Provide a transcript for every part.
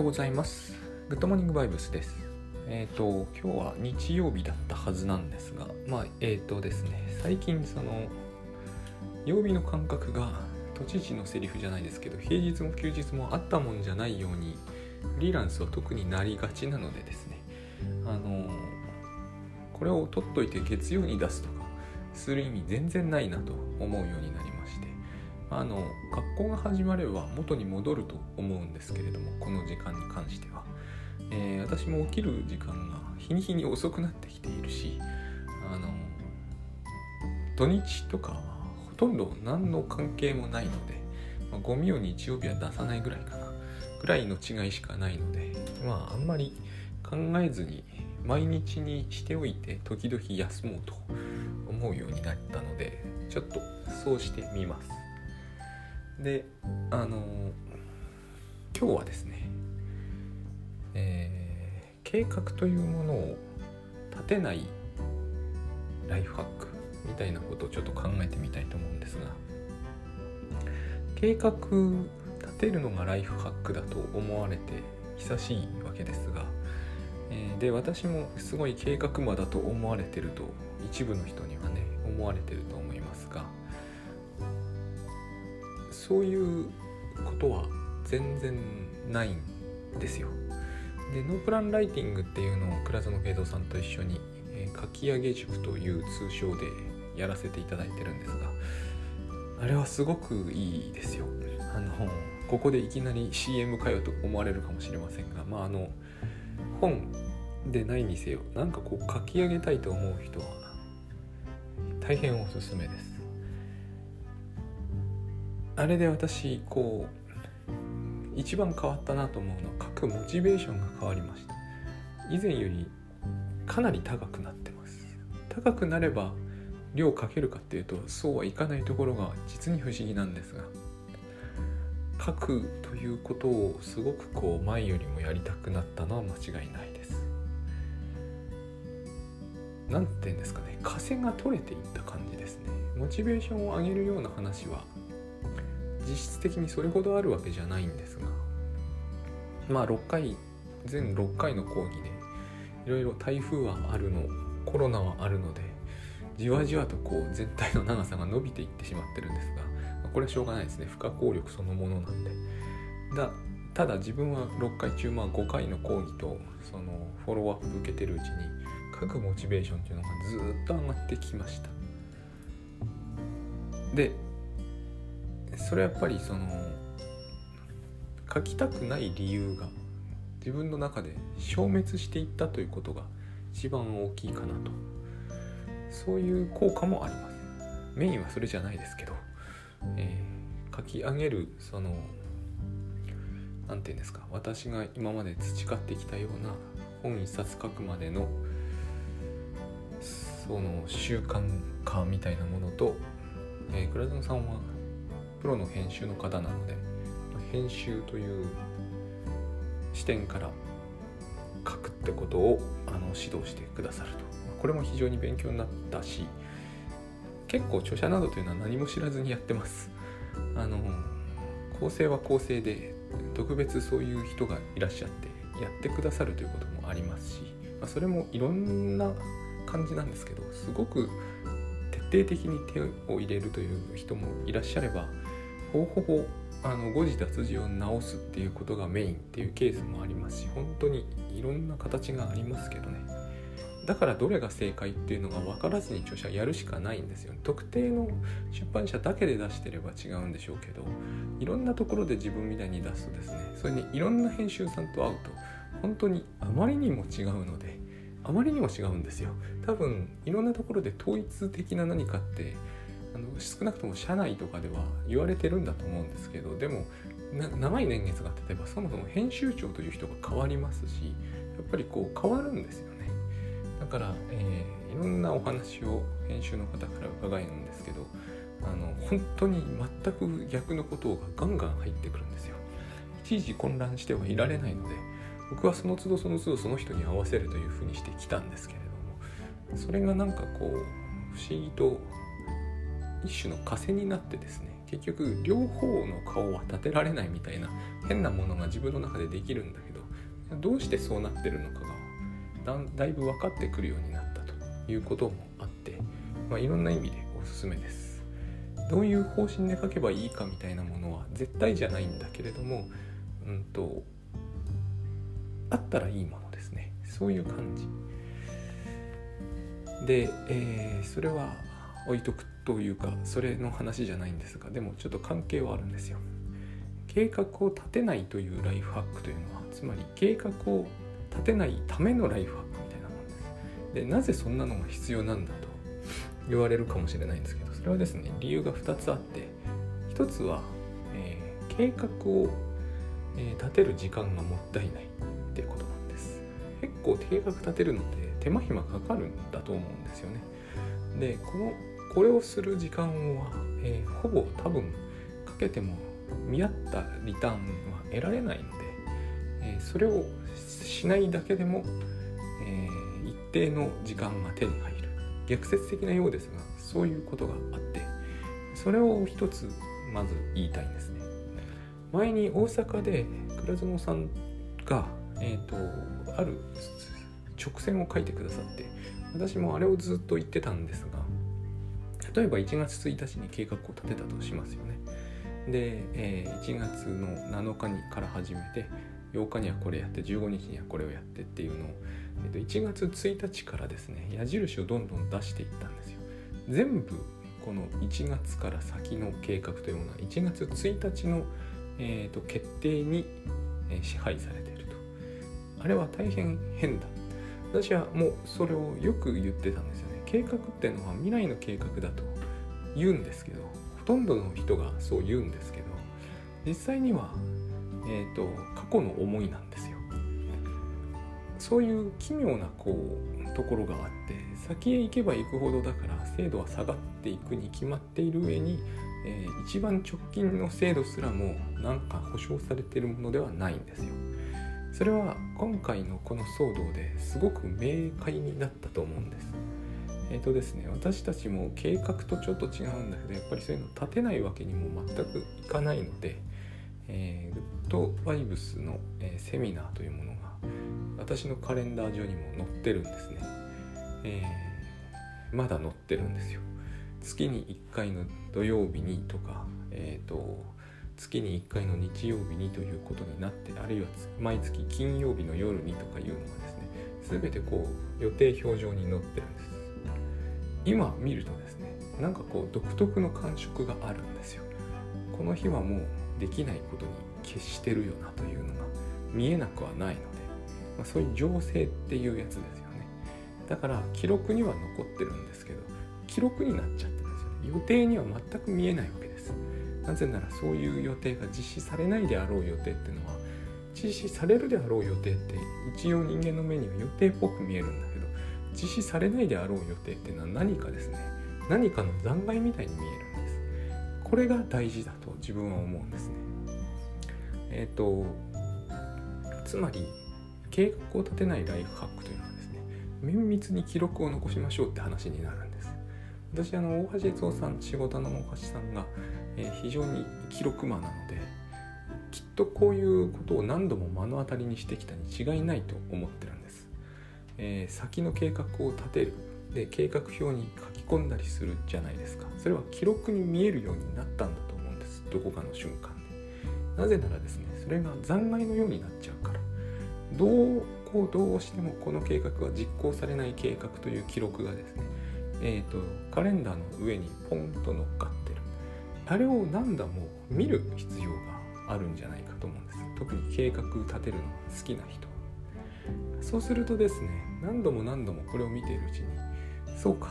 ようございます。グッドモーニングバイブスです。えっ、と、今日は日曜日だったはずなんですが、まあ、えっ、とですね、最近その、曜日の感覚が都知事のセリフじゃないですけど、平日も休日もあったもんじゃないように、フリーランスは特になりがちなのでですね、あの、これを取っといて月曜に出すとか、する意味全然ないなと思うようになりまして、あの学校が始まれば元に戻ると思うんですけれどもこの時間に関しては、えー私も起きる時間が日に日に遅くなってきているしあの土日とかはほとんど何の関係もないので、まあゴミを日曜日は出さないぐらいかなぐらいの違いしかないのでまああんまり考えずに毎日にしておいて時々休もうと思うようになったのでちょっとそうしてみます。であの今日はですね、えー計画というものを立てないライフハックみたいなことをちょっと考えてみたいと思うんですが計画立てるのがライフハックだと思われて久しいわけですが、えーで私もすごい計画魔だと思われてると一部の人にはね思われてると思いますがそういうことは全然ないんですよ。でノープランライティングっていうのを倉園慶三さんと一緒に、えー書き上げ塾という通称でやらせていただいてるんですがあれはすごくいいですよ。あのここでいきなり CM かよと思われるかもしれませんがまああの本でないにせよなんかこう書き上げたいと思う人は大変おすすめです。あれで私こう一番変わったなと思うのは書くモチベーションが変わりました。以前よりかなり高くなってます。高くなれば量かけるかっていうとそうはいかないところが実に不思議なんですが書くということをすごくこう前よりもやりたくなったのは間違いないです。なんて言うんですかね。枷が取れていった感じですね。モチベーションを上げるような話は実質的にそれほどあるわけじゃないんですがまあ6回全6回の講義でいろいろ台風はあるのコロナはあるのでじわじわとこう全体の長さが伸びていってしまってるんですがまこれはしょうがないですね。不可抗力そのものなんで。だただ自分は6回中まあ5回の講義とそのフォローアップ受けてるうちに書くモチベーションっていうのがずっと上がってきました。でそれはやっぱりその書きたくない理由が自分の中で消滅していったということが一番大きいかなと。そういう効果もあります。メインはそれじゃないですけど、えー書き上げるその何て言うんですか私が今まで培ってきたような本一冊書くまでのその習慣化みたいなものと、えー倉園さんはプロの編集の方なので編集という視点から書くってことをあの指導してくださると。これも非常に勉強になったし結構著者などというのは何も知らずにやってます。あの構成は構成で特別そういう人がいらっしゃってやってくださるということもありますし、ま、それもいろんな感じなんですけどすごく徹底的に手を入れるという人もいらっしゃればほぼほあの誤字脱字を直すっていうことがメインっていうケースもありますし本当にいろんな形がありますけどね。だからどれが正解っていうのが分からずに著者やるしかないんですよ。特定の出版社だけで出してれば違うんでしょうけどいろんなところで自分みたいに出すとですねそれにいろんな編集さんと会うと本当にあまりにも違うのであまりにも違うんですよ。多分いろんなところで統一的な何かっての少なくとも社内とかでは言われてるんだと思うんですけどでも長い年月が経てばそもそも編集長という人が変わりますしやっぱりこう変わるんですよね。だから、えーいろんなお話を編集の方から伺えるんですけどあの本当に全く逆のことがガンガン入ってくるんですよ。いちいち混乱してはいられないので僕はその都度その都度その人に合わせるというふうにしてきたんですけれどもそれがなんかこう不思議と一種の枷になってですね結局両方の顔は立てられないみたいな変なものが自分の中でできるんだけどどうしてそうなってるのかがだだいぶ分かってくるようになったということもあって、まあ、いろんな意味でおすすめです。どういう方針で書けばいいかみたいなものは絶対じゃないんだけれどもうんとあったらいいものですね。そういう感じ。で、えー、それは置いとくとというかそれの話じゃないんですがでもちょっと関係はあるんですよ。計画を立てないというライフハックというのはつまり計画を立てないためのライフハックみたいなものです。でなぜそんなのが必要なんだと言われるかもしれないんですけどそれはですね理由が2つあって1つは、えー、計画を、えー、立てる時間がもったいないってことなんです。結構計画立てるのって手間暇かかるんだと思うんですよね。でこのこれをする時間は、えー、ほぼ多分かけても見合ったリターンは得られないので、えー、それをしないだけでも、えー、一定の時間が手に入る。逆説的なようですがそういうことがあってそれを一つまず言いたいんですね。前に大阪で倉園さんが、えーと、とある直線を書いてくださって私もあれをずっと言ってたんですが例えば1月1日に計画を立てたとしますよね。で、えー、1月の7日にから始めて8日にはこれやって15日にはこれをやってっていうのを、えー、と1月1日からですね矢印をどんどん出していったんですよ。全部この1月から先の計画というものは1月1日の、えー、と決定に、支配されていると。あれは大変変だ。私はもうそれをよく言ってたんですよ。計画っていうのは未来の計画だと言うんですけどほとんどの人がそう言うんですけど実際には、えーと、過去の思いなんですよそういう奇妙なこうところがあって先へ行けば行くほどだから精度は下がっていくに決まっている上に、えー、一番直近の精度すらもなんか保証されているものではないんですよそれは今回のこの騒動ですごく明快になったと思うんです。え、ー、とですね私たちも計画とちょっと違うんだけどやっぱりそういうの立てないわけにも全くいかないので、えー、グッドバイブスの、えー、セミナーというものが私のカレンダー上にも載ってるんですね。えー、まだ載ってるんですよ。月に1回の土曜日にとか、えっ、ー、と月に1回の日曜日にということになってあるいは毎月金曜日の夜にとかいうのがですね全てこう予定表上に載ってるんです今見るとですねなんかこう独特の感触があるんですよ。この日はもうできないことに決してるよなというのが見えなくはないので、まあ、そういう情勢っていうやつですよね。だから記録には残ってるんですけど記録になっちゃってるんですよね。予定には全く見えないわけです。なぜならそういう予定が実施されないであろう予定っていうのは実施されるであろう予定って一応人間の目には予定っぽく見えるんだ。実施されないであろう予定っていうのは何かですね。何かの残骸みたいに見えるんです。これが大事だと自分は思うんですね。えっ、ー、とつまり計画を立てないライフハックというのはですね綿密に記録を残しましょうって話になるんです。私あの大橋悦夫さん仕事の大橋さんがえ非常に記録魔なのできっとこういうことを何度も目の当たりにしてきたに違いないと思ってるんです、えー、先の計画を立てる。で計画表に書き込んだりするじゃないですか。それは記録に見えるようになったんだと思うんです。どこかの瞬間で。なぜならですねそれが残骸のようになっちゃうから。どうこうどうしてもこの計画は実行されない計画という記録がですねえーと、カレンダーの上にポンと乗っかってる。あれを何度も見る必要があるんじゃないかと思うんです。特に計画立てるのが好きな人。そうするとですね何度も何度もこれを見ているうちにそうか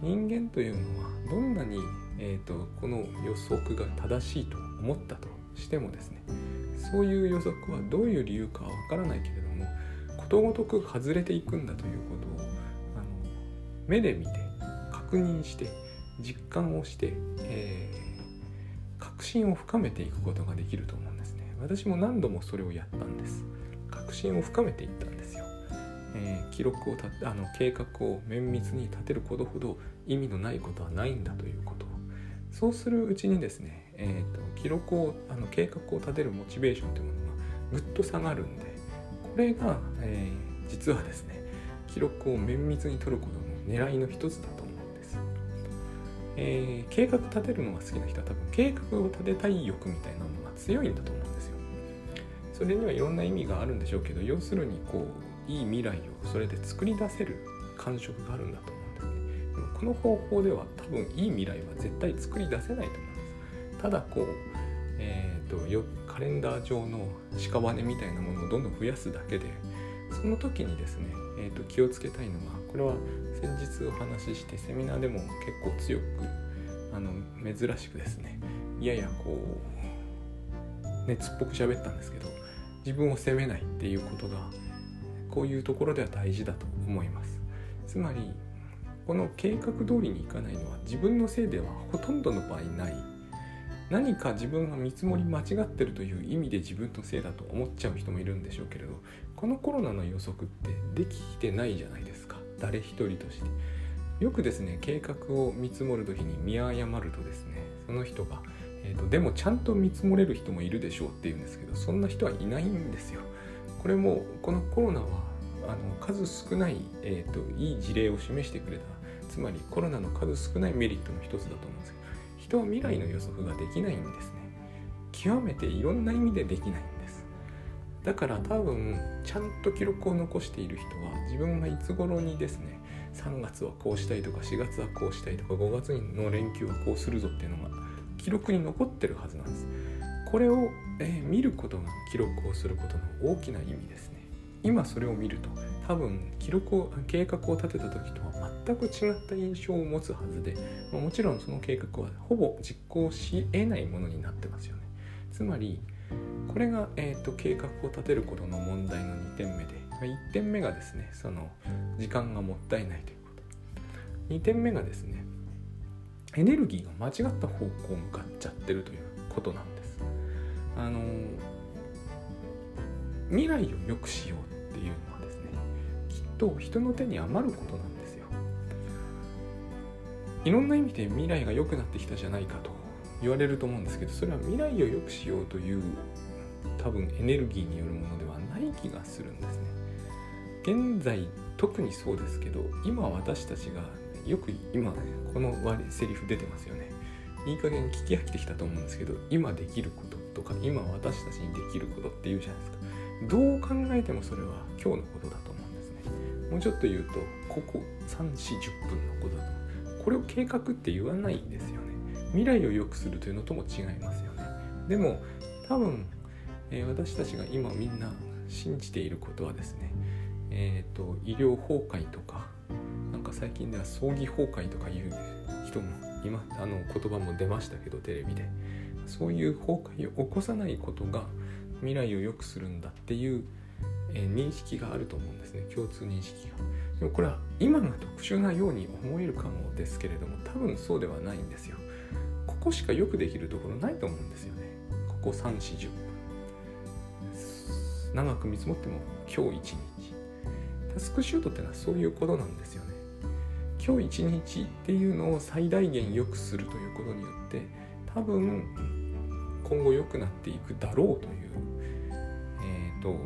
人間というのはどんなに、えーと、この予測が正しいと思ったとしてもですねそういう予測はどういう理由かはわからないけれどもことごとく外れていくんだということをあの目で見て確認して実感をして、えー確信を深めていくことができると思うんですね。私も何度もそれをやったんです。確信を深めていった、えー、記録をたあの計画を綿密に立てることほど意味のないことはないんだということ。そうするうちにですね、えーと、記録をあの計画を立てるモチベーションというものがぐっと下がるんでこれが、えー、実はですね記録を綿密に取ることの狙いの一つだと思うんです、えー、計画立てるのが好きな人は多分計画を立てたい欲みたいなのが強いんだと思うんですよ。それにはいろんな意味があるんでしょうけど要するにこういい未来をそれで作り出せる感触があるんだと思うんですねでもこの方法では多分いい未来は絶対作り出せないと思うんです。ただこうえーと、とカレンダー上の屍みたいなものをどんどん増やすだけでその時にですね、えーと、気をつけたいのがこれは先日お話ししてセミナーでも結構強くあの珍しくですねややこう熱っぽく喋ったんですけど自分を責めないっていうことがこういうところでは大事だと思います。つまりこの計画通りにいかないのは自分のせいではほとんどの場合ない。何か自分が見積もり間違ってるという意味で自分のせいだと思っちゃう人もいるんでしょうけれどこのコロナの予測ってできてないじゃないですか。誰一人として。よくですね計画を見積もる時に見誤るとですねその人が、えーと、でもちゃんと見積もれる人もいるでしょうっていうんですけどそんな人はいないんですよ。これもこのコロナはあの数少ない、えーと、いい事例を示してくれたつまりコロナの数少ないメリットの一つだと思うんですけど人は未来の予測ができないんですね。極めていろんな意味でできないんです。だから多分ちゃんと記録を残している人は自分がいつ頃にですね3月はこうしたいとか4月はこうしたいとか5月の連休はこうするぞっていうのが記録に残ってるはずなんです。これを、えー、見ることが記録をすることの大きな意味ですね。今それを見ると多分記録を計画を立てた時とは全く違った印象を持つはずでまもちろんその計画はほぼ実行し得ないものになってますよね。つまりこれが、えーと、計画を立てることの問題の2点目でま1点目がですねその時間がもったいないということ。2点目がですねエネルギーが間違った方向を向かっちゃってるということなんですあの未来を良くしようっていうのはですねきっと人の手に余ることなんですよ。いろんな意味で未来が良くなってきたじゃないかと言われると思うんですけどそれは未来を良くしようという多分エネルギーによるものではない気がするんですね。現在特にそうですけど今私たちがよく今このセリフ出てますよね。いい加減聞き飽きてきたと思うんですけど今できることとか今私たちにできることって言うじゃないですか。どう考えてもそれは今日のことだと思うんですね。もうちょっと言うとここ3 4 0分のことだとこれを計画って言わないんですよね。未来を良くするというのとも違いますよね。でも多分、えー、私たちが今みんな信じていることはですねえっ、ー、と医療崩壊とかなんか最近では葬儀崩壊とかいう人も今あの言葉も出ましたけどテレビで。そういう崩壊を起こさないことが未来を良くするんだっていう、えー、認識があると思うんですね。共通認識が。でもこれは今が特殊なように思えるかもですけれども多分そうではないんですよ。ここしかよくできるところないと思うんですよね。ここ3、4、10分。長く見積もっても今日一日。タスクシュートってのはそういうことなんですよね。今日一日っていうのを最大限良くするということによって多分今後良くなっていくだろうという。と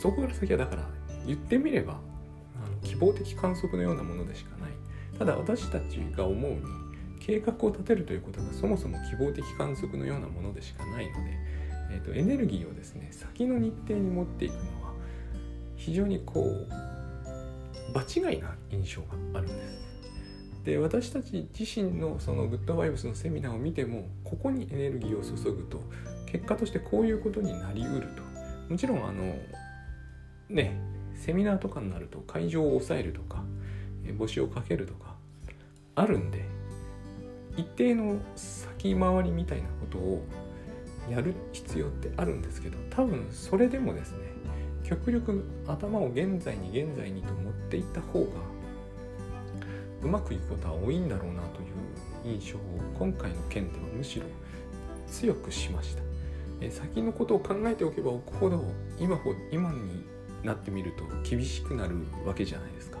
そこから先はだから言ってみればあの希望的観測のようなものでしかない。ただ私たちが思うに計画を立てるということがそもそも希望的観測のようなものでしかないので、えーと、エネルギーをですね先の日程に持っていくのは非常にこう場違いな印象があるんです。で私たち自身のそのグッドバイブスのセミナーを見てもここにエネルギーを注ぐと結果としてこういうことになりうると。もちろんあのねセミナーとかになると会場を抑えるとか募集をかけるとかあるんで一定の先回りみたいなことをやる必要ってあるんですけど多分それでもですね極力頭を現在に現在にと持っていった方がうまくいくことは多いんだろうなという印象を今回の件ではむしろ強くしました。え先のことを考えておけば置くほど今ほ今になってみると厳しくなるわけじゃないですか。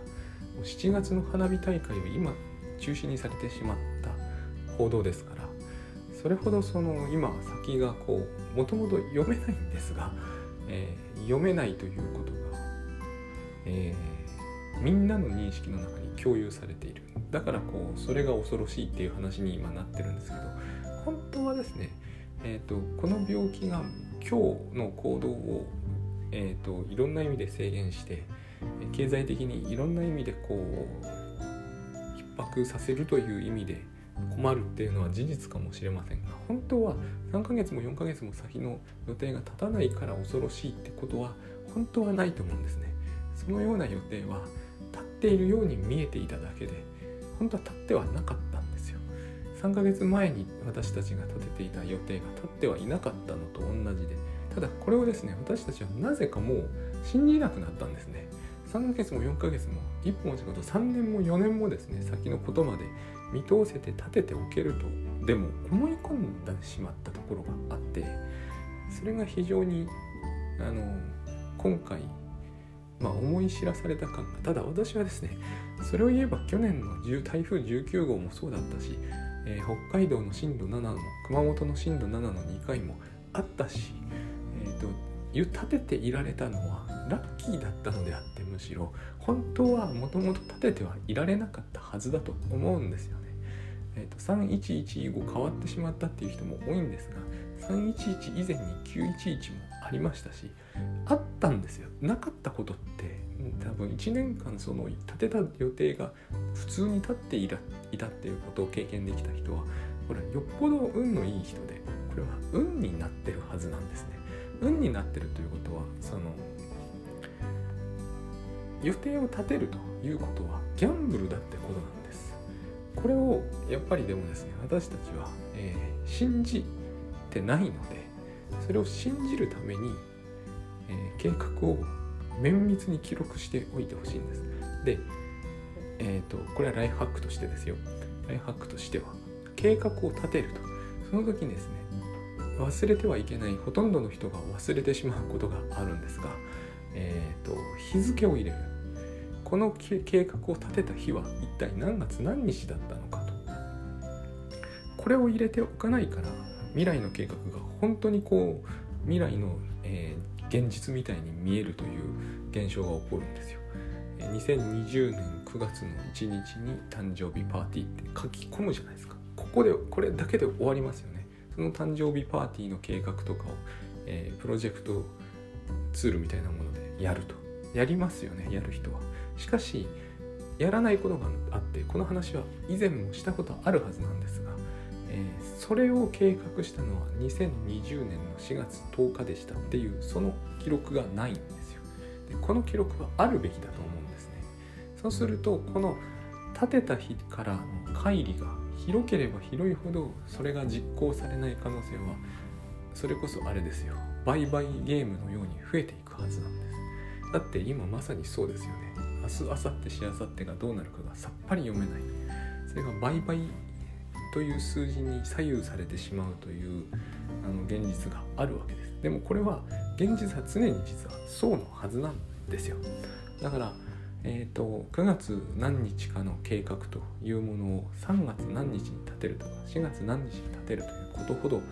7月の花火大会を今中止にされてしまった報道ですからそれほどその今先がこうもともと読めないんですがえー、読めないということが、えー、みんなの認識の中に共有されている。だからこうそれが恐ろしいっていう話に今なってるんですけど本当はですね、えーと、この病気が今日の行動を、えーと、いろんな意味で制限して経済的にいろんな意味でこう逼迫させるという意味で困るっていうのは事実かもしれませんが本当は3ヶ月も4ヶ月も先の予定が立たないから恐ろしいってことは本当はないと思うんですね。そのような予定はっているように見えていただけで本当は立ってはなかったんですよ。3ヶ月前に私たちが立てていた予定が立ってはいなかったのと同じでただこれをですね私たちはなぜかもう信じなくなったんですね。3ヶ月も4ヶ月も1本違うと3年も4年もですね先のことまで見通せて立てておけるとでも思い込んでしまったところがあってそれが非常にあの今回、まあ、思い知らされた感がただ私はですねそれを言えば去年の台風19号もそうだったし、えー、北海道の震度7も熊本の震度7の2回もあったし、えーと、立てていられたのはラッキーだったのであってむしろ本当はもともと立ててはいられなかったはずだと思うんですよね。えーと、311以後変わってしまったっていう人も多いんですが311以前に911もありましたしあったんですよ。なかったことって多分1年間その立てた予定が普通に立っていたっていうことを経験できた人はこれよっぽど運のいい人でこれは運になってるはずなんですね。運になってるということはその予定を立てるということはギャンブルだってことなんです。これをやっぱりでもですね私たちは、えー、信じてないのでそれを信じるために、えー、計画を綿密に記録しておいてほしいんです。で、え、ー、とこれはライフハックとしてですよ。ライフハックとしては計画を立てると。その時にですね忘れてはいけないほとんどの人が忘れてしまうことがあるんですが、えーと、日付を入れる。この計画を立てた日は一体何月何日だったのかと。これを入れておかないから未来の計画が本当にこう未来の、えー、現実みたいに見えるという現象が起こるんですよ。2020年9月の1日に誕生日パーティーって書き込むじゃないですか。ここでこれだけで終わりますよね。その誕生日パーティーの計画とかを、えー、プロジェクトツールみたいなものでやるとやりますよねやる人はしかしやらないことがあってこの話は以前もしたことあるはずなんですが、えー、それを計画したのは2020年の4月10日でしたっていうその記録がないんですよ。でこの記録はあるべきだと思うんですね。そうするとこの立てた日からの乖離が広ければ広いほどそれが実行されない可能性はそれこそあれですよ。売買ゲームのように増えていくはずなんです。だって今まさにそうですよね。明日明後日しあさってがどうなるかがさっぱり読めない。それが売買という数字に左右されてしまうというあの現実があるわけです。でもこれは現実は常に実はそうのはずなんですよ。だからえーと、9月何日かの計画というものを3月何日に立てるとか4月何日に立てるということほど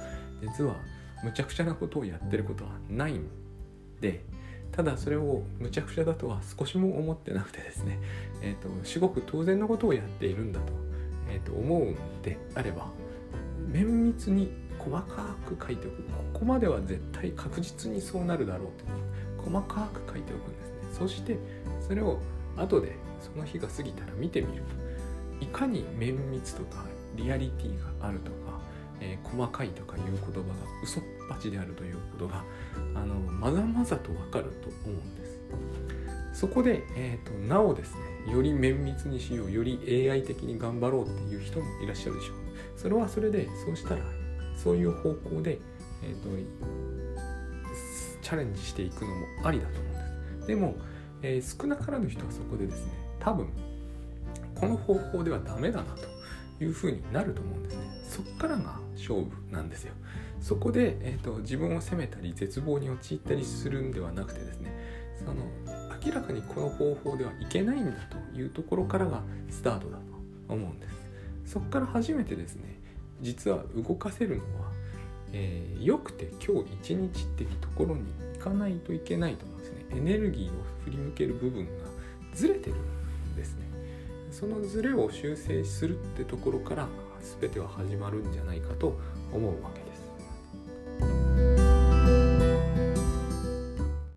実はむちゃくちゃなことをやってることはないんでただそれをむちゃくちゃだとは少しも思ってなくてですね、えーと、至極当然のことをやっているんだと,、えーと思うんであれば。綿密に細かく書いておく。ここまでは絶対確実にそうなるだろうと細かく書いておくんですね。そしてそれを後でその日が過ぎたら見てみるといかに綿密とかリアリティがあるとか、えー、細かいとかいう言葉が嘘っぱちであるということがあのまざまざとわかると思うんですそこで、えーと、なおですねより綿密にしようより AI 的に頑張ろうっていう人もいらっしゃるでしょう。それはそれでそうしたらそういう方向で、えーとチャレンジしていくのもありだと思うんです。でもえー、少なからぬ人はそこでですね多分この方法ではダメだなというふうになると思うんですね。そこからが勝負なんですよ。そこで、えーと、自分を責めたり絶望に陥ったりするんではなくてですねその明らかにこの方法ではいけないんだというところからがスタートだと思うんです。そこから初めてですね実は動かせるのは、えー、よくて今日一日ってところに行かないといけないと思うんですね。エネルギーを振り向ける部分がずれてるんですね。そのズレを修正するってところから全ては始まるんじゃないかと思うわけ